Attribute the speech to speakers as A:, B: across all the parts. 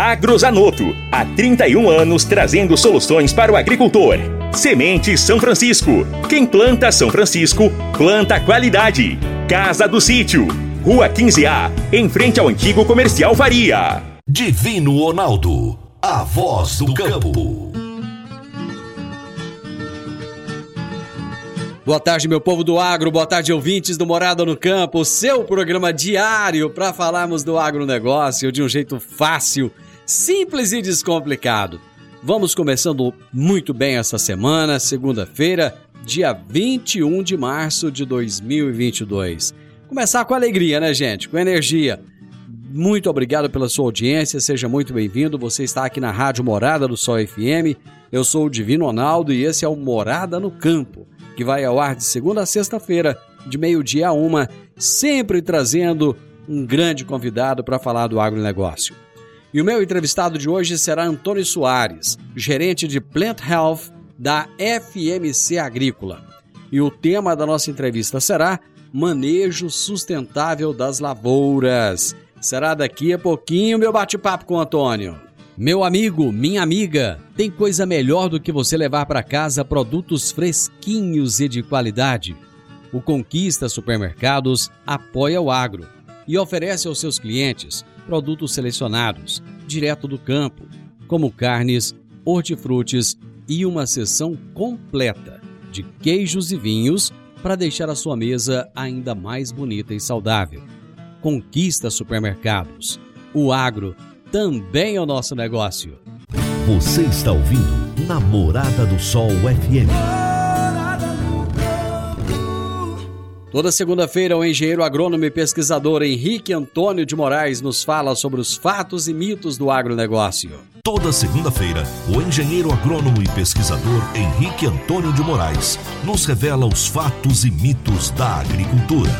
A: Agrozanoto. Há 31 anos trazendo soluções para o agricultor. Semente São Francisco. Quem planta São Francisco, planta qualidade. Casa do Sítio. Rua 15A, em frente ao antigo comercial Faria.
B: Divino Ronaldo. A voz do campo.
C: Boa tarde, meu povo do agro, boa tarde, ouvintes do Morada no Campo, seu programa diário para falarmos do agronegócio de um jeito fácil, simples e descomplicado. Vamos começando muito bem essa semana, segunda-feira, dia 21 de março de 2022. Começar com alegria, né, gente? Com energia. Muito obrigado pela sua audiência, seja muito bem-vindo. Você está aqui na Rádio Morada do Sol FM. Eu sou o Divino Ronaldo e esse é o Morada no Campo que vai ao ar de segunda a sexta-feira, de meio-dia a uma, sempre trazendo um grande convidado para falar do agronegócio. E o meu entrevistado de hoje será Antônio Soares, gerente de Plant Health da FMC Agrícola. E o tema da nossa entrevista será Manejo Sustentável das Lavouras. Será daqui a pouquinho meu bate-papo com o Antônio. Meu amigo, minha amiga, tem coisa melhor do que você levar para casa produtos fresquinhos e de qualidade? O Conquista Supermercados apoia o agro e oferece aos seus clientes produtos selecionados, direto do campo, como carnes, hortifrutis e uma seção completa de queijos e vinhos para deixar a sua mesa ainda mais bonita e saudável. Conquista Supermercados. O agro também é o nosso negócio.
B: Você está ouvindo Namorada do Sol FM.
C: Toda segunda-feira, o engenheiro agrônomo e pesquisador Henrique Antônio de Moraes nos fala sobre os fatos e mitos do agronegócio.
B: Toda segunda-feira, o engenheiro agrônomo e pesquisador Henrique Antônio de Moraes nos revela os fatos e mitos da agricultura.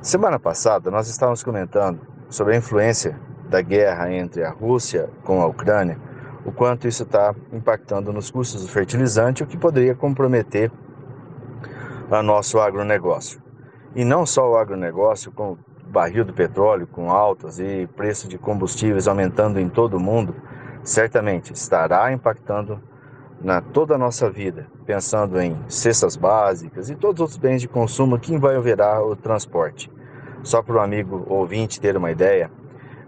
D: Semana passada, nós estávamos comentando sobre a influência da guerra entre a Rússia com a Ucrânia, o quanto isso está impactando nos custos do fertilizante, o que poderia comprometer o nosso agronegócio. E não só o agronegócio, com o barril do petróleo com altas e preço de combustíveis aumentando em todo o mundo, certamente estará impactando na toda a nossa vida, pensando em cestas básicas e todos os outros bens de consumo que envolverá o transporte. Só para o amigo ouvinte ter uma ideia,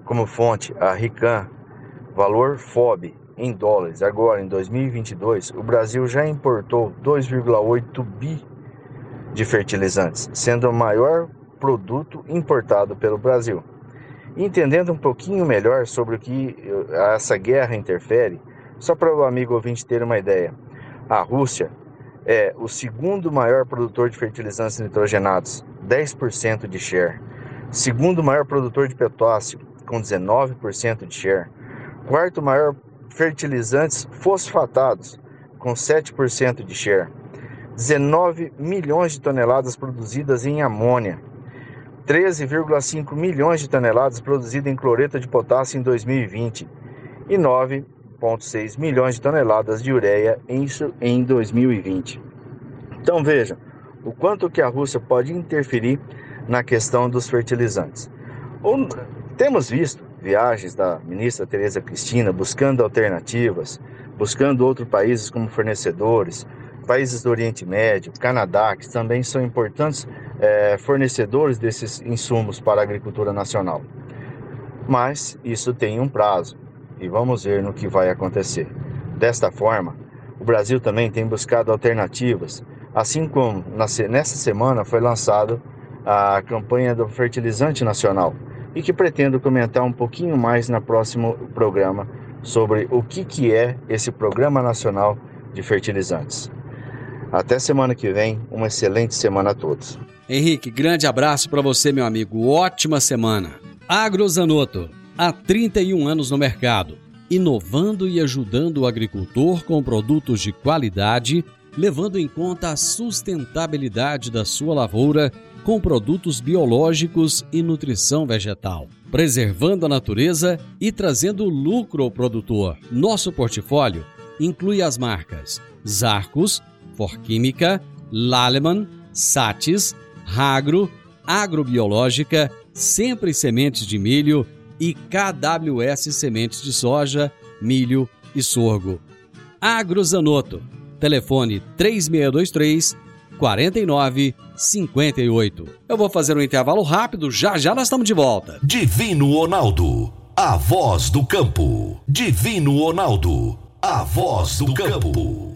D: como fonte a Rican, valor FOB em dólares. Agora, em 2022, o Brasil já importou 2,8 bi de fertilizantes, sendo o maior produto importado pelo Brasil. Entendendo um pouquinho melhor sobre o que essa guerra interfere, só para o amigo ouvinte ter uma ideia, a Rússia é o segundo maior produtor de fertilizantes nitrogenados, 10% de share. Segundo maior produtor de potássio, com 19% de share. Quarto maior fertilizantes fosfatados, com 7% de share. 19 milhões de toneladas produzidas em amônia. 13,5 milhões de toneladas produzidas em cloreto de potássio em 2020 e 9,6 milhões de toneladas de ureia em 2020. Então vejam o quanto que a Rússia pode interferir na questão dos fertilizantes. Temos visto viagens da ministra Tereza Cristina buscando alternativas, buscando outros países como fornecedores, países do Oriente Médio, Canadá, que também são importantes é, fornecedores desses insumos para a agricultura nacional. Mas isso tem um prazo. e vamos ver no que vai acontecer. Desta forma, o Brasil também tem buscado alternativas, assim como nessa semana foi lançado a campanha do fertilizante nacional e que pretendo comentar um pouquinho mais no próximo programa sobre o que, que é esse Programa Nacional de Fertilizantes. Até semana que vem, uma excelente semana a todos.
C: Henrique, grande abraço para você, meu amigo. Ótima semana. Agrozanoto, há 31 anos no mercado, inovando e ajudando o agricultor com produtos de qualidade, levando em conta a sustentabilidade da sua lavoura com produtos biológicos e nutrição vegetal, preservando a natureza e trazendo lucro ao produtor. Nosso portfólio inclui as marcas Zarcos, Forquímica, Laleman, Satis, Ragro, Agrobiológica, Sempre Sementes de Milho e KWS Sementes de Soja, Milho e Sorgo. Agrozanoto. Telefone 3623 49 58. Eu vou fazer um intervalo rápido, já já nós estamos de volta.
B: Divino Ronaldo, a voz do campo. Divino Ronaldo, a voz do campo.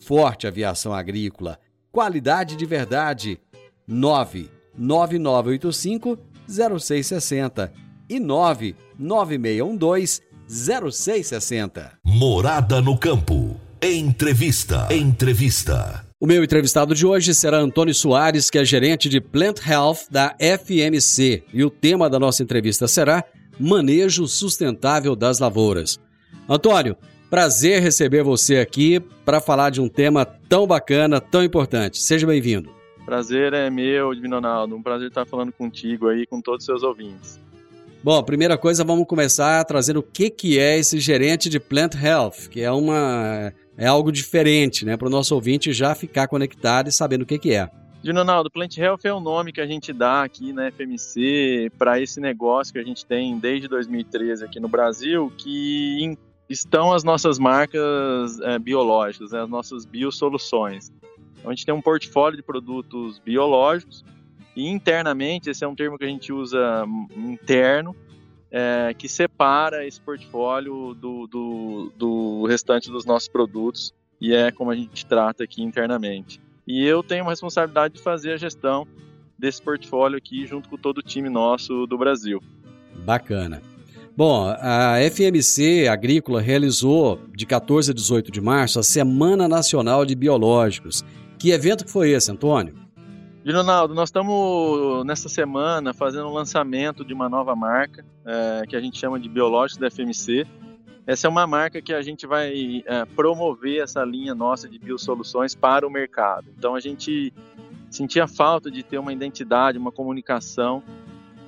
C: Forte Aviação Agrícola, qualidade de verdade. 99985 0660 e 99612 0660.
B: Morada no campo. Entrevista. Entrevista.
C: O meu entrevistado de hoje será Antônio Soares, que é gerente de Plant Health da FMC, e o tema da nossa entrevista será Manejo Sustentável das Lavouras. Antônio, prazer receber você aqui para falar de um tema tão bacana, tão importante. Seja bem-vindo.
E: Prazer é meu, Divino Ronaldo. Um prazer estar falando contigo aí, com todos os seus ouvintes.
C: Bom, primeira coisa, vamos começar trazendo o que, que é esse gerente de Plant Health, que é uma é algo diferente, né? Para o nosso ouvinte já ficar conectado e sabendo o que, que é.
E: Ronaldo, Plant Health é o nome que a gente dá aqui na FMC para esse negócio que a gente tem desde 2013 aqui no Brasil, que estão as nossas marcas é, biológicas, né, as nossas biosoluções. Então, a gente tem um portfólio de produtos biológicos e internamente, esse é um termo que a gente usa interno, é, que separa esse portfólio do, do, do restante dos nossos produtos e é como a gente trata aqui internamente. E eu tenho uma responsabilidade de fazer a gestão desse portfólio aqui junto com todo o time nosso do Brasil.
C: Bacana. Bom, a FMC Agrícola realizou de 14 a 18 de março a Semana Nacional de Biológicos. Que evento que foi esse, Antônio?
E: Ronaldo, nós estamos nessa semana fazendo o um lançamento de uma nova marca é, que a gente chama de Biológicos da FMC. Essa é uma marca que a gente vai é, promover essa linha nossa de biosoluções para o mercado. Então a gente sentia falta de ter uma identidade, uma comunicação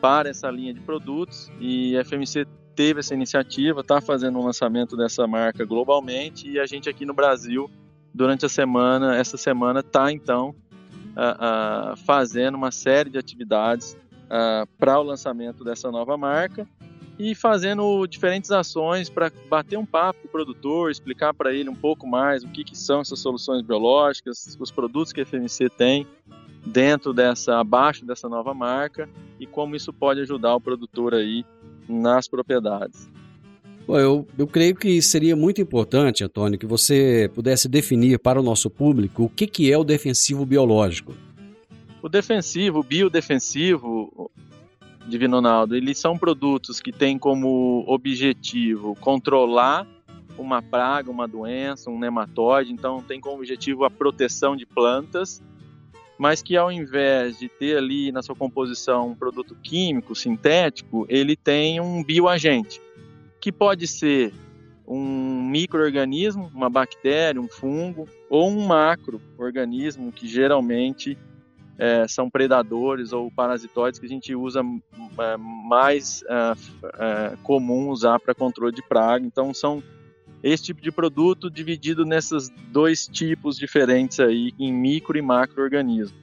E: para essa linha de produtos e a FMC teve essa iniciativa, está fazendo um lançamento dessa marca globalmente e a gente aqui no Brasil durante a semana, essa semana está então uh, uh, fazendo uma série de atividades uh, para o lançamento dessa nova marca e fazendo diferentes ações para bater um papo com o produtor, explicar para ele um pouco mais o que, que são essas soluções biológicas, os produtos que a FMC tem dentro dessa, abaixo dessa nova marca e como isso pode ajudar o produtor aí nas propriedades.
C: Bom, eu, eu creio que seria muito importante, Antônio, que você pudesse definir para o nosso público o que, que é o defensivo biológico.
E: O defensivo, o biodefensivo, Divino Ronaldo, eles são produtos que têm como objetivo controlar uma praga, uma doença, um nematóide, então tem como objetivo a proteção de plantas, mas que ao invés de ter ali na sua composição um produto químico, sintético, ele tem um bioagente que pode ser um microorganismo, uma bactéria, um fungo, ou um macroorganismo, que geralmente é, são predadores ou parasitóides que a gente usa é, mais é, é comum usar para controle de praga. Então, são esse tipo de produto dividido nesses dois tipos diferentes aí, em micro e macro-organismo.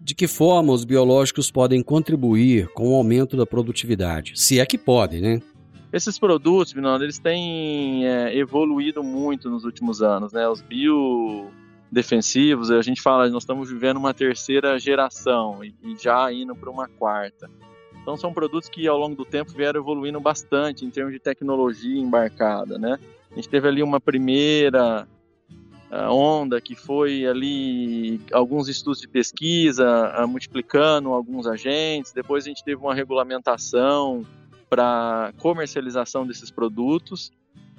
C: De que forma os biológicos podem contribuir com o aumento da produtividade? Se é que podem, né?
E: Esses produtos, Vinaldo, eles têm é, evoluído muito nos últimos anos, né? Os biodefensivos, a gente fala, nós estamos vivendo uma terceira geração e já indo para uma quarta. Então são produtos que ao longo do tempo vieram evoluindo bastante em termos de tecnologia embarcada, né? A gente teve ali uma primeira uh, onda que foi ali alguns estudos de pesquisa uh, multiplicando alguns agentes, depois a gente teve uma regulamentação para comercialização desses produtos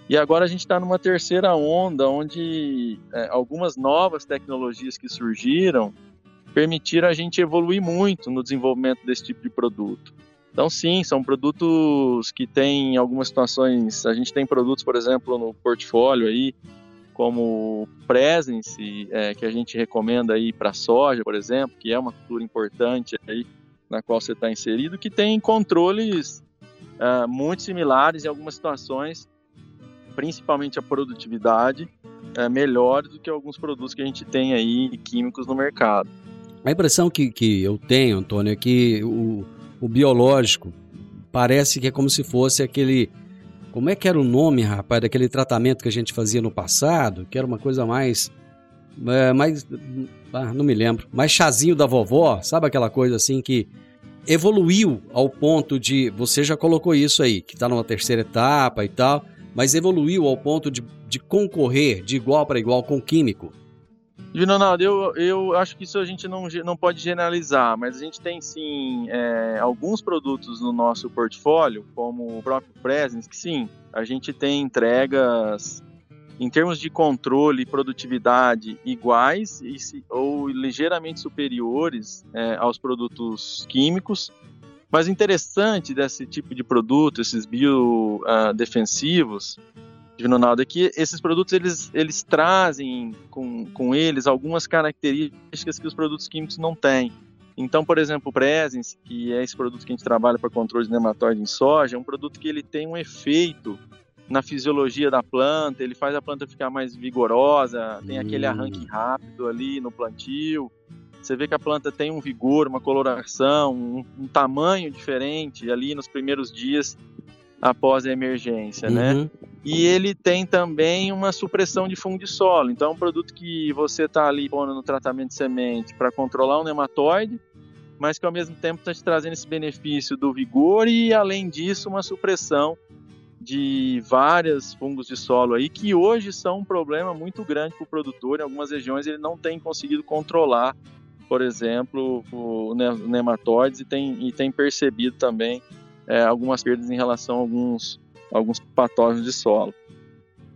E: e agora a gente está numa terceira onda onde uh, algumas novas tecnologias que surgiram permitiram a gente evoluir muito no desenvolvimento desse tipo de produto. Então, sim, são produtos que têm algumas situações. A gente tem produtos, por exemplo, no portfólio aí, como Presence, é, que a gente recomenda aí para soja, por exemplo, que é uma cultura importante aí na qual você está inserido, que tem controles é, muito similares em algumas situações, principalmente a produtividade, é, melhor do que alguns produtos que a gente tem aí químicos no mercado.
C: A impressão que, que eu tenho, Antônio, é que o, o biológico parece que é como se fosse aquele. Como é que era o nome, rapaz, daquele tratamento que a gente fazia no passado? Que era uma coisa mais. É, mais. Ah, não me lembro. Mais chazinho da vovó, sabe aquela coisa assim que evoluiu ao ponto de. Você já colocou isso aí, que está numa terceira etapa e tal, mas evoluiu ao ponto de, de concorrer de igual para igual com o químico.
E: Ronaldo, eu, eu acho que isso a gente não, não pode generalizar, mas a gente tem sim é, alguns produtos no nosso portfólio, como o próprio Presence, que sim, a gente tem entregas em termos de controle e produtividade iguais e, ou ligeiramente superiores é, aos produtos químicos. Mas interessante desse tipo de produto, esses biodefensivos, uh, Ronaldo, é que esses produtos eles, eles trazem com, com eles algumas características que os produtos químicos não têm. Então, por exemplo, o Presence, que é esse produto que a gente trabalha para controle de nematóide em soja, é um produto que ele tem um efeito na fisiologia da planta, ele faz a planta ficar mais vigorosa, tem aquele hum. arranque rápido ali no plantio. Você vê que a planta tem um vigor, uma coloração, um, um tamanho diferente ali nos primeiros dias após a emergência, né? uhum. né? E ele tem também uma supressão de fungo de solo. Então, é um produto que você está ali pondo no tratamento de semente para controlar o nematóide, mas que ao mesmo tempo está te trazendo esse benefício do vigor e, além disso, uma supressão de vários fungos de solo aí que hoje são um problema muito grande para o produtor. Em algumas regiões ele não tem conseguido controlar, por exemplo, o nematóides e tem, e tem percebido também é, algumas perdas em relação a alguns, alguns patógenos de solo.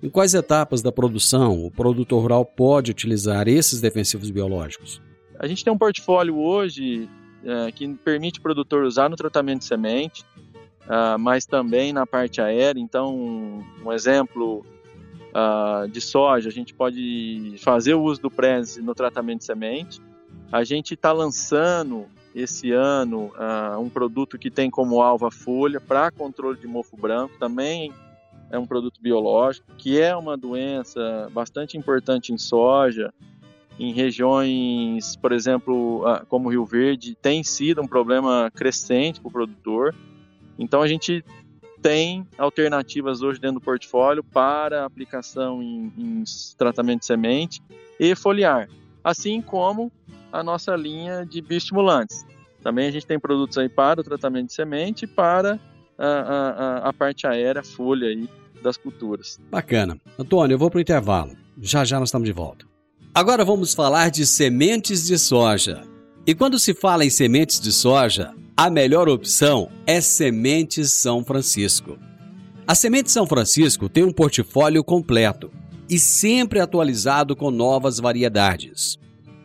C: Em quais etapas da produção o produtor rural pode utilizar esses defensivos biológicos?
E: A gente tem um portfólio hoje é, que permite o produtor usar no tratamento de semente, uh, mas também na parte aérea. Então, um exemplo uh, de soja, a gente pode fazer o uso do Prezi no tratamento de semente. A gente está lançando esse ano uh, um produto que tem como alvo a folha para controle de mofo branco, também é um produto biológico, que é uma doença bastante importante em soja, em regiões, por exemplo, uh, como Rio Verde, tem sido um problema crescente para o produtor. Então a gente tem alternativas hoje dentro do portfólio para aplicação em, em tratamento de semente e foliar, assim como a nossa linha de bioestimulantes. Também a gente tem produtos aí para o tratamento de semente e para a, a, a parte aérea, folha aí das culturas.
C: Bacana. Antônio, eu vou para o intervalo. Já já nós estamos de volta. Agora vamos falar de sementes de soja. E quando se fala em sementes de soja, a melhor opção é Sementes São Francisco. A Semente São Francisco tem um portfólio completo e sempre atualizado com novas variedades.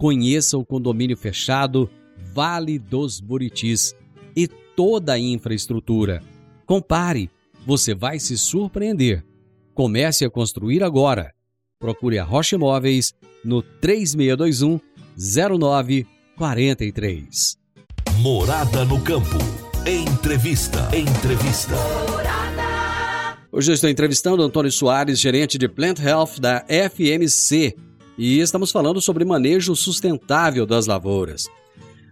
C: Conheça o condomínio fechado Vale dos Buritis e toda a infraestrutura. Compare, você vai se surpreender. Comece a construir agora. Procure a Rocha Imóveis no 3621 0943.
B: Morada no campo. Entrevista. Entrevista.
C: Hoje eu estou entrevistando Antônio Soares, gerente de Plant Health da FMC, e estamos falando sobre manejo sustentável das lavouras.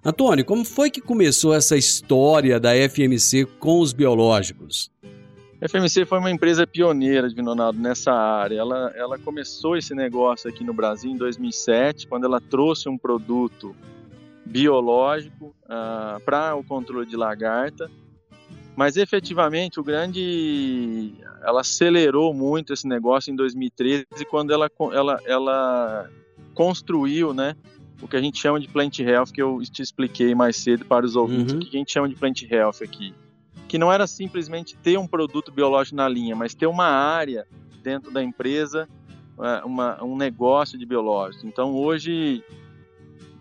C: Antônio, como foi que começou essa história da FMC com os biológicos?
E: A FMC foi uma empresa pioneira de Vinonaldo nessa área. Ela, ela começou esse negócio aqui no Brasil em 2007, quando ela trouxe um produto biológico uh, para o controle de lagarta. Mas efetivamente o grande, ela acelerou muito esse negócio em 2013 quando ela, ela, ela construiu, né, o que a gente chama de plant health que eu te expliquei mais cedo para os ouvintes. Uhum. O que a gente chama de plant health aqui? Que não era simplesmente ter um produto biológico na linha, mas ter uma área dentro da empresa, é, uma, um negócio de biológicos. Então hoje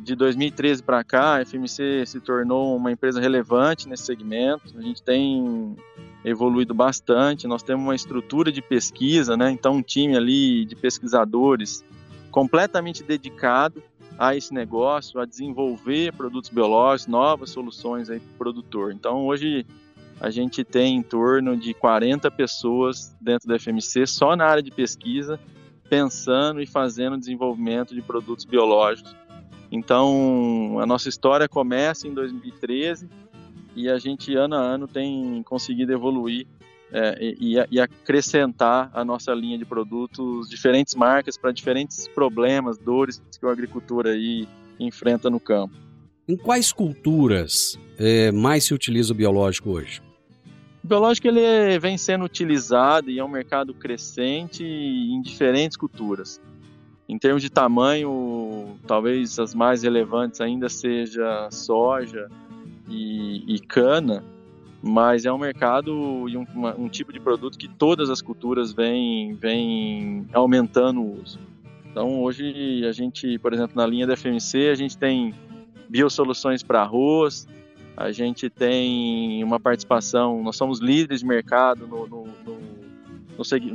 E: de 2013 para cá, a FMC se tornou uma empresa relevante nesse segmento. A gente tem evoluído bastante. Nós temos uma estrutura de pesquisa, né? Então, um time ali de pesquisadores completamente dedicado a esse negócio, a desenvolver produtos biológicos, novas soluções aí para o produtor. Então, hoje a gente tem em torno de 40 pessoas dentro da FMC só na área de pesquisa, pensando e fazendo desenvolvimento de produtos biológicos então, a nossa história começa em 2013 e a gente, ano a ano, tem conseguido evoluir é, e, e, acrescentar a nossa linha de produtos, diferentes marcas para diferentes problemas, dores que o agricultor aí enfrenta no campo.
C: Em quais culturas é, mais se utiliza o biológico hoje?
E: O biológico ele vem sendo utilizado e é um mercado crescente em diferentes culturas. Em termos de tamanho, talvez as mais relevantes ainda seja soja e, e cana, mas é um mercado e um, uma, um, tipo de produto que todas as culturas vêm vem aumentando o uso. Então hoje a gente, por exemplo, na linha da FMC, a gente tem biosoluções para arroz, a gente tem uma participação, nós somos líderes de mercado no, no, no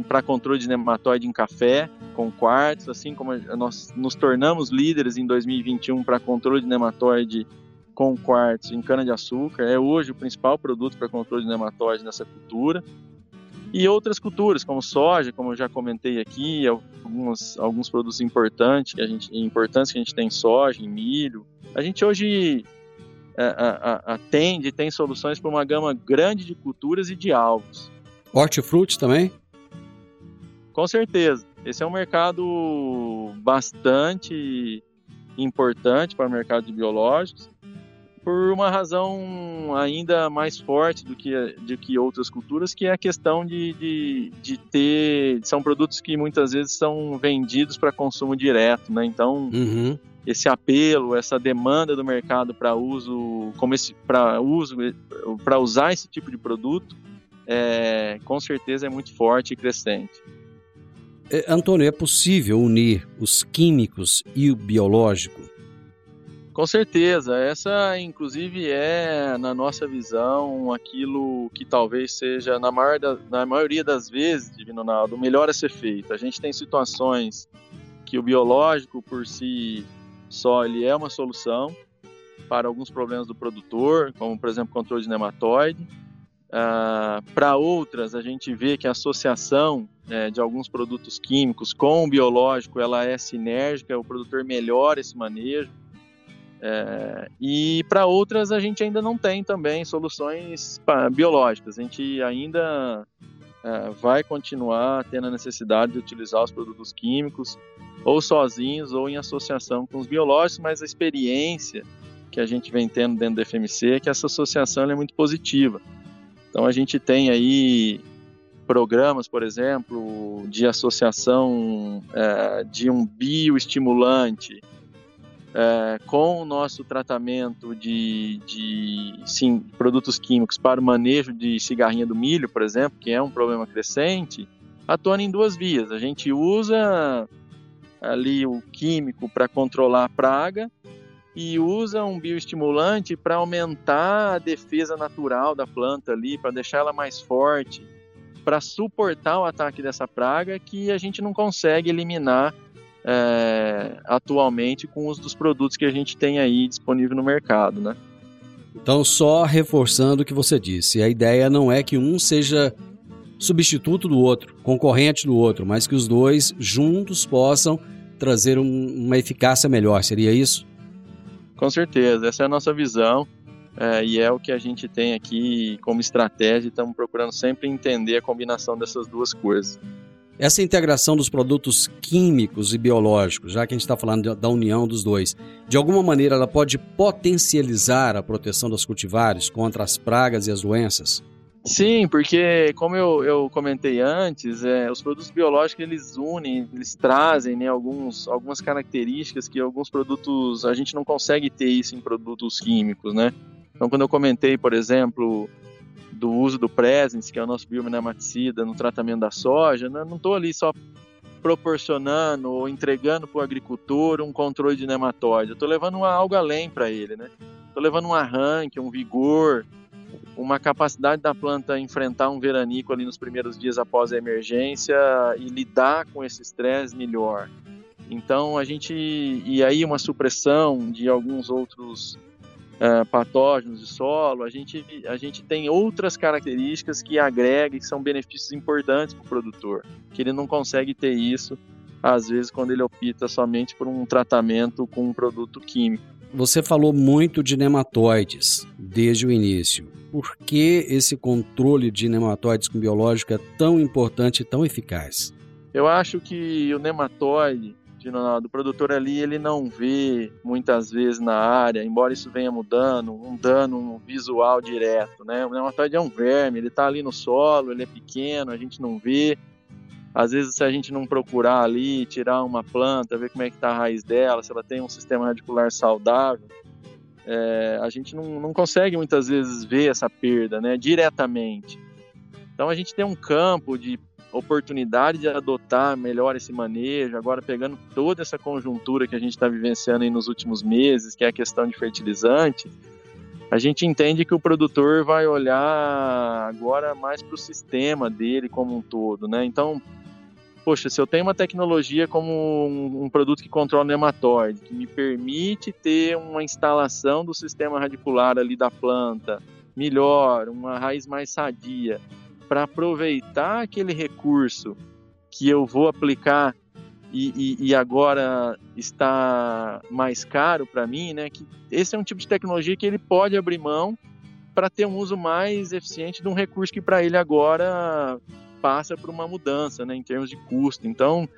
E: para controle de nematóide em café com quartos, assim como nós nos tornamos líderes em 2021 para controle de nematóide com quartos em cana-de-açúcar. É hoje o principal produto para controle de nematóide nessa cultura. E outras culturas, como soja, como eu já comentei aqui, alguns, alguns produtos importantes que a gente, importantes que a gente tem em soja, em milho. A gente hoje atende e tem soluções para uma gama grande de culturas e de alvos.
C: Hortifruti também?
E: Com certeza. Esse é um mercado bastante importante para o mercado de biológicos, por uma razão ainda mais forte do que, do que outras culturas, que é a questão de, de, de ter. São produtos que muitas vezes são vendidos para consumo direto, né? Então. Uhum. Esse apelo, essa demanda do mercado para uso, como esse para uso, para usar esse tipo de produto, é, com certeza é muito forte e crescente.
C: É, Antônio, é possível unir os químicos e o biológico?
E: Com certeza. Essa, inclusive, é, na nossa visão, aquilo que talvez seja, na, maior da, na maioria das vezes, Divino Ronaldo, o melhor a ser feito. A gente tem situações que o biológico, por si só, ele é uma solução para alguns problemas do produtor, como, por exemplo, controle de nematóide. Uh, para outras, a gente vê que a associação é, de alguns produtos químicos com o biológico ela é sinérgica, o produtor melhora esse manejo. É, e para outras a gente ainda não tem também soluções biológicas. A gente ainda é, vai continuar tendo a necessidade de utilizar os produtos químicos, ou sozinhos ou em associação com os biológicos, mas a experiência que a gente vem tendo dentro do FMC é que essa associação é muito positiva. Então a gente tem aí programas, por exemplo, de associação é, de um bioestimulante é, com o nosso tratamento de, de sim, produtos químicos para o manejo de cigarrinha do milho, por exemplo, que é um problema crescente, atuando em duas vias. A gente usa ali o químico para controlar a praga e usa um bioestimulante para aumentar a defesa natural da planta ali, para deixar ela mais forte, para suportar o ataque dessa praga que a gente não consegue eliminar é, atualmente com os dos produtos que a gente tem aí disponível no mercado, né?
C: Então, só reforçando o que você disse, a ideia não é que um seja substituto do outro, concorrente do outro, mas que os dois juntos possam trazer um, uma eficácia melhor, seria isso?
E: Com certeza, essa é a nossa visão é, e é o que a gente tem aqui como estratégia. Estamos procurando sempre entender a combinação dessas duas coisas.
C: Essa integração dos produtos químicos e biológicos, já que a gente está falando da união dos dois, de alguma maneira ela pode potencializar a proteção das cultivares contra as pragas e as doenças?
E: Sim, porque como eu, eu comentei antes, é, os produtos biológicos eles unem, eles trazem né, alguns, algumas características que alguns produtos a gente não consegue ter isso em produtos químicos, né? Então, quando eu comentei, por exemplo, do uso do Presence, que é o nosso biomnematicida, no tratamento da soja, né? não estou ali só proporcionando ou entregando para o agricultor um controle de nematóide, eu estou levando algo além para ele, né? Estou levando um arranque, um vigor, uma capacidade da planta enfrentar um veranico ali nos primeiros dias após a emergência e lidar com esse estresse melhor. Então a gente e aí uma supressão de alguns outros uh, patógenos de solo, a gente, a gente tem outras características que agregam, que são benefícios importantes para o produtor, que ele não consegue ter isso, às vezes, quando ele opta somente por um tratamento com um produto químico.
C: Você falou muito de nematóides desde o início. Por que esse controle de nematóides com biológico é tão importante e tão eficaz?
E: Eu acho que o nematóide Ronaldo, o produtor ali ele não vê muitas vezes na área, embora isso venha mudando, um dano visual direto, né? O nematóide é um verme, ele está ali no solo, ele é pequeno, a gente não vê. Às vezes, se a gente não procurar ali, tirar uma planta, ver como é que está a raiz dela, se ela tem um sistema radicular saudável, é, a gente não, não consegue muitas vezes ver essa perda, né? Diretamente. Então, a gente tem um campo de oportunidade de adotar melhor esse manejo, agora pegando toda essa conjuntura que a gente está vivenciando aí nos últimos meses, que é a questão de fertilizante, a gente entende que o produtor vai olhar agora mais para o sistema dele como um todo, né? Então, poxa, se eu tenho uma tecnologia como um, um produto que controla o nematóide, que me permite ter uma instalação do sistema radicular ali da planta melhor, uma raiz mais sadia, para aproveitar aquele recurso que eu vou aplicar e, e, e agora está mais caro para mim, né? Que esse é um tipo de tecnologia que ele pode abrir mão para ter um uso mais eficiente de um recurso que para ele agora passa por uma mudança, né? Em termos de custo. Então,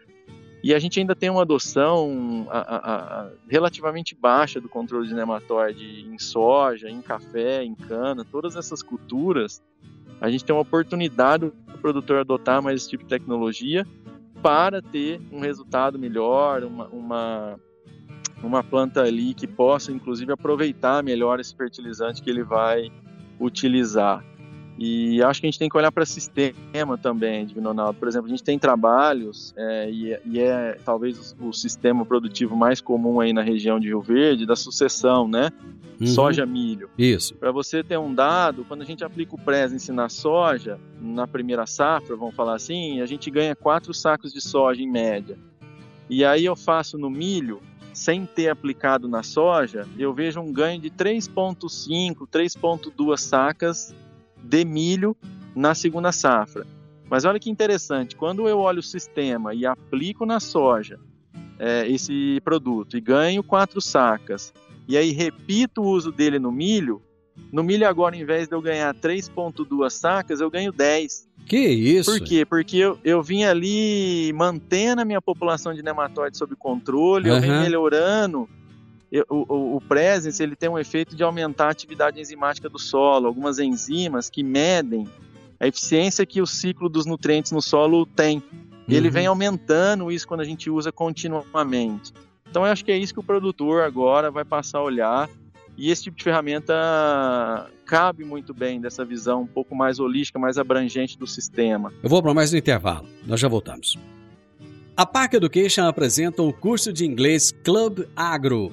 E: e a gente ainda tem uma adoção a, a, a, relativamente baixa do controle de nematóide em soja, em café, em cana, todas essas culturas a gente tem uma oportunidade do produtor adotar mais esse tipo de tecnologia para ter um resultado melhor, uma, uma, uma planta ali que possa, inclusive, aproveitar melhor esse fertilizante que ele vai utilizar. E acho que a gente tem que olhar para sistema também, Divino Ronaldo. Por exemplo, a gente tem trabalhos, é, e, é, e, é talvez o, o, sistema produtivo mais comum aí na região de Rio Verde, da sucessão, né? Uhum. Soja, milho.
C: Isso.
E: Para você ter um dado, quando a gente aplica o Presence na soja, na primeira safra, vamos falar assim, a gente ganha quatro sacos de soja em média. E aí eu faço no milho, sem ter aplicado na soja, eu vejo um ganho de 3,5, 3,2 sacas de milho na segunda safra. Mas olha que interessante, quando eu olho o sistema e aplico na soja é, esse produto e ganho quatro sacas, e aí repito o uso dele no milho, no milho agora, em vez de eu ganhar 3,2 sacas, eu ganho 10.
C: Que isso?
E: Por quê? Porque eu, eu vim ali mantendo a minha população de nematóides sob controle, eu vim melhorando. O, o, o Presence ele tem um efeito de aumentar a atividade enzimática do solo, algumas enzimas que medem a eficiência que o ciclo dos nutrientes no solo tem. E ele
C: Uhum.
E: vem aumentando isso quando a gente usa continuamente. Então eu acho que é isso que o produtor agora vai passar a olhar. E esse tipo de ferramenta cabe muito bem dessa visão um pouco mais holística, mais abrangente do sistema.
C: Eu vou para mais um intervalo. Nós já voltamos. A Park Education apresenta o curso de inglês Club Agro.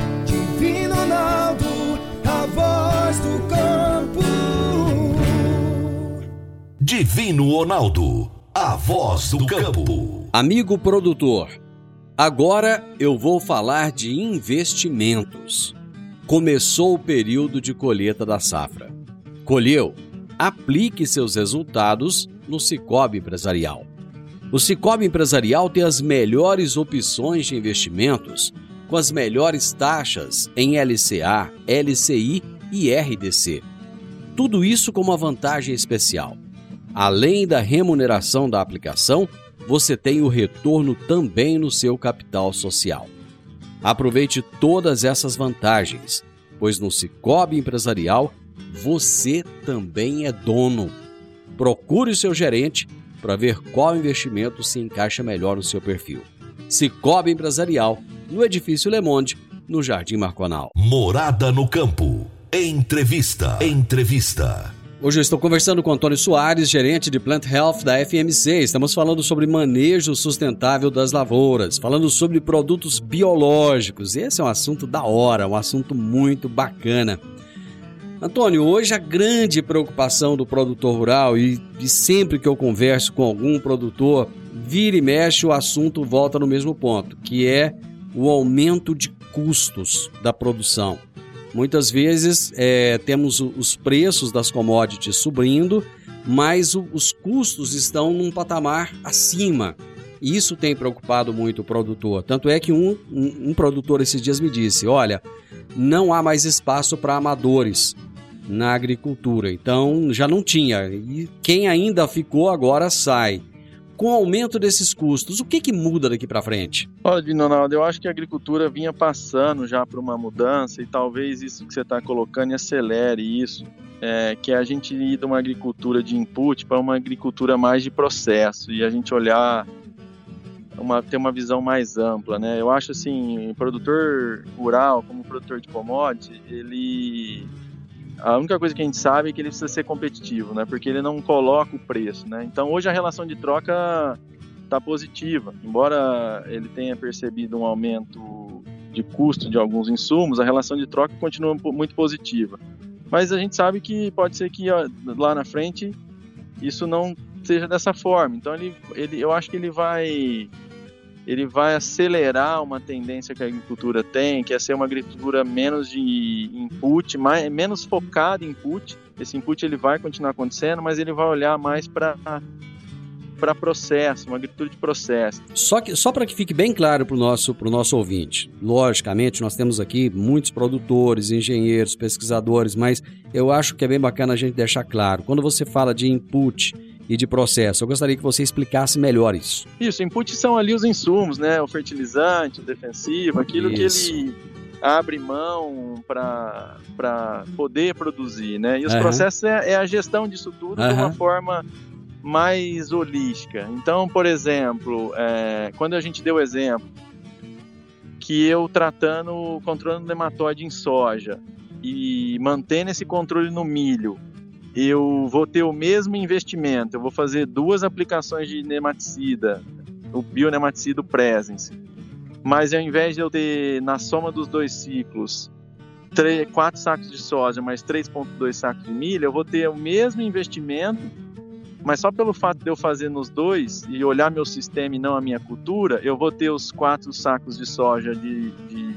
F: Divino Ronaldo, a voz do campo.
C: Amigo produtor, agora eu vou falar de investimentos. Começou o período de colheita da safra. Colheu? Aplique seus resultados no Cicobi Empresarial. O Cicobi Empresarial tem as melhores opções de investimentos com as melhores taxas em LCA, LCI e RDC. Tudo isso com uma vantagem especial. Além da remuneração da aplicação, você tem o retorno também no seu capital social. Aproveite todas essas vantagens, pois no Cicobi Empresarial você também é dono. Procure o seu gerente para ver qual investimento se encaixa melhor no seu perfil. Cicobi Empresarial, no Edifício Le Monde, no Jardim Marconal.
B: Morada no campo. Entrevista. Entrevista.
C: Hoje eu estou conversando com Antônio Soares, gerente de Plant Health da FMC. Estamos falando sobre manejo sustentável das lavouras, falando sobre produtos biológicos. Esse é um assunto da hora, um assunto muito bacana. Antônio, hoje a grande preocupação do produtor rural, e, e sempre que eu converso com algum produtor, vira e mexe, o assunto volta no mesmo ponto, que é o aumento de custos da produção. Muitas vezes é, temos os preços das commodities subindo, mas os custos estão num patamar acima. Isso tem preocupado muito o produtor. Tanto é que um, um, um produtor esses dias me disse: olha, não há mais espaço para amadores na agricultura. Então já não tinha. E quem ainda ficou agora sai. Com o aumento desses custos, o que, que muda daqui para frente?
E: Olha, Dinonaldo, eu acho que a agricultura vinha passando já por uma mudança e talvez isso que você está colocando acelere isso, é, que é a gente ir de uma agricultura de input para uma agricultura mais de processo e a gente olhar, uma, ter uma visão mais ampla, né? Eu acho assim, o produtor rural, como produtor de commodity, ele a única coisa que a gente sabe é que ele precisa ser competitivo, né? Porque ele não coloca o preço, né? Então hoje a relação de troca está positiva. Embora ele tenha percebido um aumento de custo de alguns insumos, a relação de troca continua muito positiva. Mas a gente sabe que pode ser que lá na frente isso não seja dessa forma. Então ele, ele, eu acho que ele vai ele vai acelerar uma tendência que a agricultura tem, que é ser uma agricultura menos de input, mais, menos focada em input. Esse input ele vai continuar acontecendo, mas ele vai olhar mais para para processo, uma agricultura de processo.
C: Só, que, só para que fique bem claro para o nosso, pro nosso ouvinte, logicamente nós temos aqui muitos produtores, engenheiros, pesquisadores, mas eu acho que é bem bacana a gente deixar claro. Quando você fala de input e de processo, eu gostaria que você explicasse melhor isso.
E: Isso, input são ali os insumos, né? O fertilizante, o defensivo, aquilo
C: Isso.
E: que ele abre mão para poder produzir, né? E os
C: Aham.
E: processos é, é a gestão disso tudo de uma forma mais holística. Então, por exemplo, é, quando a gente deu o exemplo que eu tratando, controlando nematóide em soja e mantendo esse controle no milho, eu vou ter o mesmo investimento, eu vou fazer duas aplicações de nematicida, o bionematicida presence, mas ao invés de eu ter na soma dos dois ciclos 3, 4 sacos de soja mais 3,2 sacos de milho, eu vou ter o mesmo investimento, mas só pelo fato de eu fazer nos dois e olhar meu sistema e não a minha cultura, eu vou ter os 4 sacos de soja de, de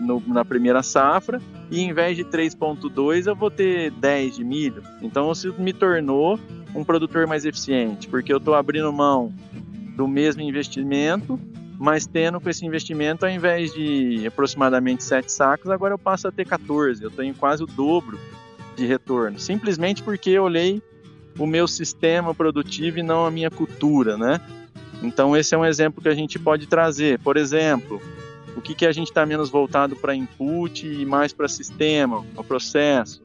E: no, na primeira safra e em vez de 3,2 eu vou ter 10 de milho. Então isso me tornou um produtor mais eficiente, porque eu estou abrindo mão do mesmo investimento mas tendo com esse investimento, ao invés de aproximadamente 7 sacos, agora eu passo a ter 14. Eu tenho quase o dobro de retorno, simplesmente porque eu olhei o meu sistema produtivo e não a minha cultura, né? Então esse é um exemplo que a gente pode trazer. Por exemplo, que, que a gente está menos voltado para input e mais para sistema, o processo.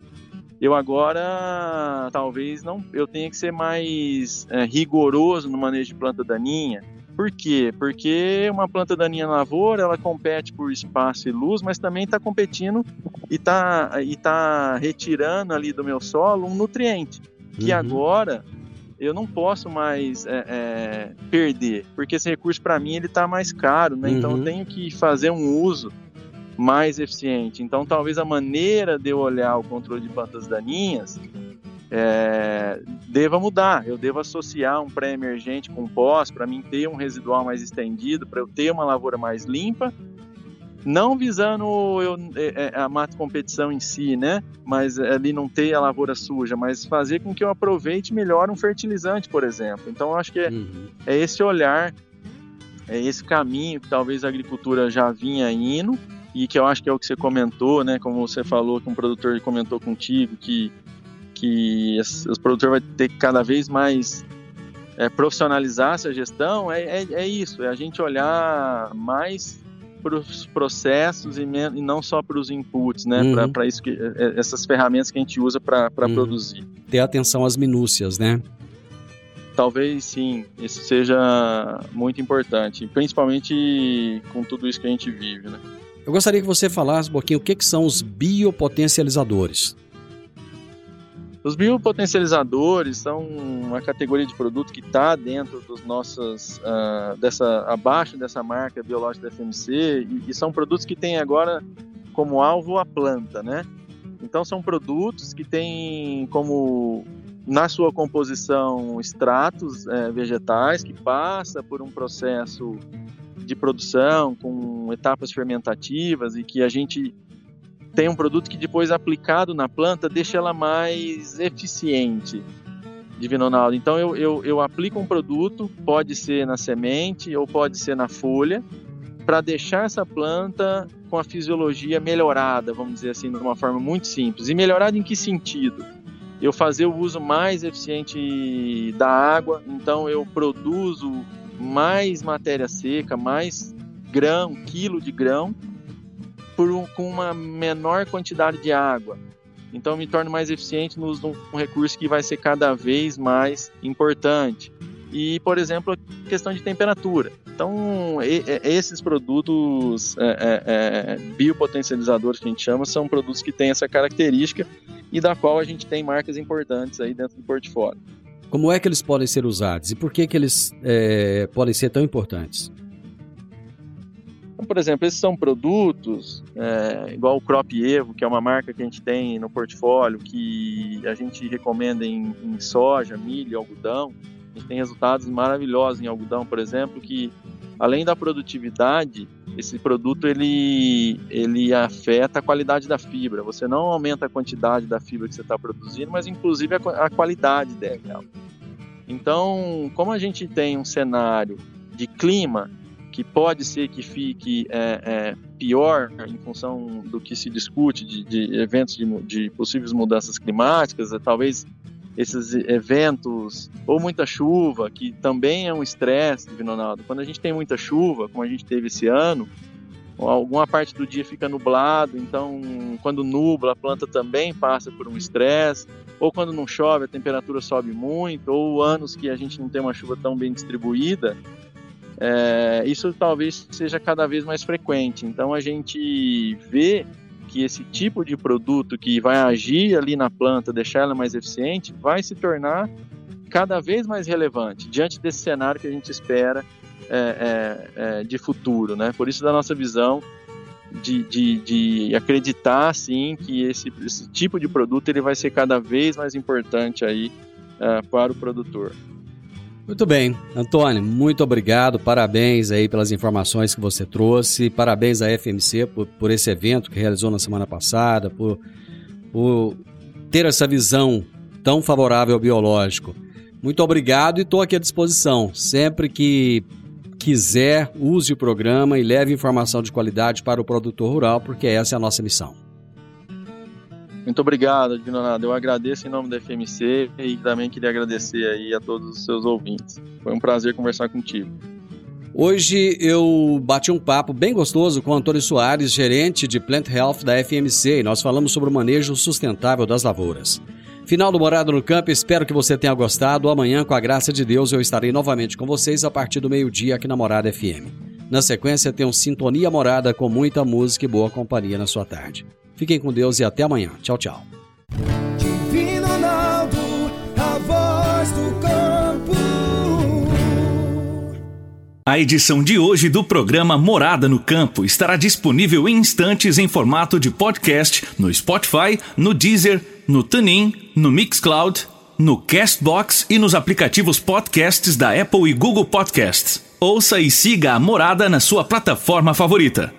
E: Eu agora talvez não, eu tenha que ser mais é, rigoroso no manejo de planta daninha por quê? Porque uma planta daninha na lavoura, ela compete por espaço e luz, mas também está competindo e está e tá retirando ali do meu solo um nutriente, que uhum. agora eu não posso mais é, é, perder, porque esse recurso para mim ele está mais caro, né? Uhum. Então eu uhum. tenho que fazer um uso mais eficiente. Então talvez a maneira de eu olhar o controle de plantas daninhas é, deva mudar. Eu devo associar um pré-emergente com pós para mim ter um residual mais estendido, para eu ter uma lavoura mais limpa, não visando eu, é, é, a mata competição em si, né? Mas ali não ter a lavoura suja, mas fazer com que eu aproveite melhor um fertilizante, por exemplo. Então eu acho que é, uhum. é esse olhar, é esse caminho que talvez a agricultura já vinha indo e que eu acho que é o que você comentou, né? Como você falou, que um produtor comentou contigo, que que os produtores vai ter que cada vez mais é, profissionalizar essa gestão, é, é, é, isso, é a gente olhar mais para os processos e, e, não só para os inputs, né? Uhum. Para isso que é, é, essas ferramentas que a gente usa para uhum. produzir.
C: Ter atenção às minúcias, né?
E: Talvez sim, isso seja muito importante, principalmente com tudo isso que a gente vive, né?
C: Eu gostaria que você falasse um pouquinho o que, que são os biopotencializadores.
E: Os biopotencializadores são uma categoria de produto que está dentro dos nossos, uh, dessa, abaixo dessa marca biológica da FMC e, e, são produtos que têm agora como alvo a planta, né? Então são produtos que têm como na sua composição extratos é, vegetais que passa por um processo de produção com etapas fermentativas e que a gente tem um produto que depois aplicado na planta deixa ela mais eficiente. Divino. Então eu, eu, eu aplico um produto, pode ser na semente ou pode ser na folha, para deixar essa planta com a fisiologia melhorada, vamos dizer assim, de uma forma muito simples. E melhorada em que sentido? Eu fazer o uso mais eficiente da água, então eu produzo mais matéria seca, mais grão, quilo de grão, por um, com uma menor quantidade de água. Então me torno mais eficiente no uso de um recurso que vai ser cada vez mais importante. E, por exemplo, a questão de temperatura. Então, esses produtos é, é, é, biopotencializadores que a gente chama são produtos que têm essa característica e da qual a gente tem marcas importantes aí dentro do portfólio.
C: Como é que eles podem ser usados e por que, que eles é, podem ser tão importantes?
E: Então, por exemplo, esses são produtos, é, igual o Crop Evo, que é uma marca que a gente tem no portfólio, que a gente recomenda em, em soja, milho, algodão. A gente tem resultados maravilhosos em algodão, por exemplo, que além da produtividade, esse produto ele, ele afeta a qualidade da fibra. Você não aumenta a quantidade da fibra que você está produzindo, mas inclusive a, a qualidade dela. Então, como a gente tem um cenário de clima que pode ser que fique é, é, pior em função do que se discute de, de eventos de, de, possíveis mudanças climáticas, é, talvez esses eventos, ou muita chuva, que também é um estresse, Ronaldo. Quando a gente tem muita chuva, como a gente teve esse ano, alguma parte do dia fica nublado, então quando nubla a planta também passa por um estresse, ou quando não chove a temperatura sobe muito, ou anos que a gente não tem uma chuva tão bem distribuída, é, isso talvez seja cada vez mais frequente. Então a gente vê que esse tipo de produto que vai agir ali na planta, deixar ela mais eficiente, vai se tornar cada vez mais relevante diante desse cenário que a gente espera é, é, é, de futuro, né? Por isso da nossa visão de, de, de acreditar sim que esse, esse, tipo de produto ele vai ser cada vez mais importante aí é, para o produtor.
C: Muito bem, Antônio, muito obrigado, parabéns aí pelas informações que você trouxe, parabéns à FMC por, por esse evento que realizou na semana passada, por, por ter essa visão tão favorável ao biológico. Muito obrigado e estou aqui à disposição. Sempre que quiser, use o programa e leve informação de qualidade para o produtor rural, porque essa é a nossa missão.
E: Muito obrigado, Advinonado. Eu agradeço em nome da FMC e também queria agradecer aí a todos os seus ouvintes. Foi um prazer conversar contigo.
C: Hoje eu bati um papo bem gostoso com Antônio Soares, gerente de Plant Health da FMC, e nós falamos sobre o manejo sustentável das lavouras. Final do Morado no Campo, espero que você tenha gostado. Amanhã, com a graça de Deus, eu estarei novamente com vocês a partir do meio-dia aqui na Morada FM. Na sequência, tem um Sintonia Morada com muita música e boa companhia na sua tarde. Fiquem com Deus e até amanhã. Tchau, tchau.
F: Divino Ronaldo, a voz do campo.
G: A edição de hoje do programa Morada no Campo estará disponível em instantes em formato de podcast no Spotify, no Deezer, no TuneIn, no Mixcloud, no Castbox e nos aplicativos podcasts da Apple e Google Podcasts. Ouça e siga a Morada na sua plataforma favorita.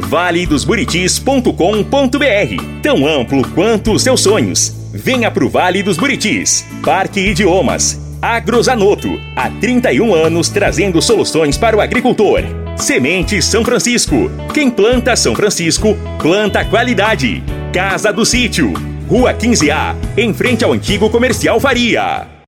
A: valedosburitis.com.br Tão amplo quanto os seus sonhos. Venha pro Vale dos Buritis. Parque Idiomas. Agrozanoto, há 31 anos trazendo soluções para o agricultor. Semente São Francisco. Quem planta São Francisco, planta qualidade. Casa do Sítio, Rua 15A, em frente ao antigo comercial Faria.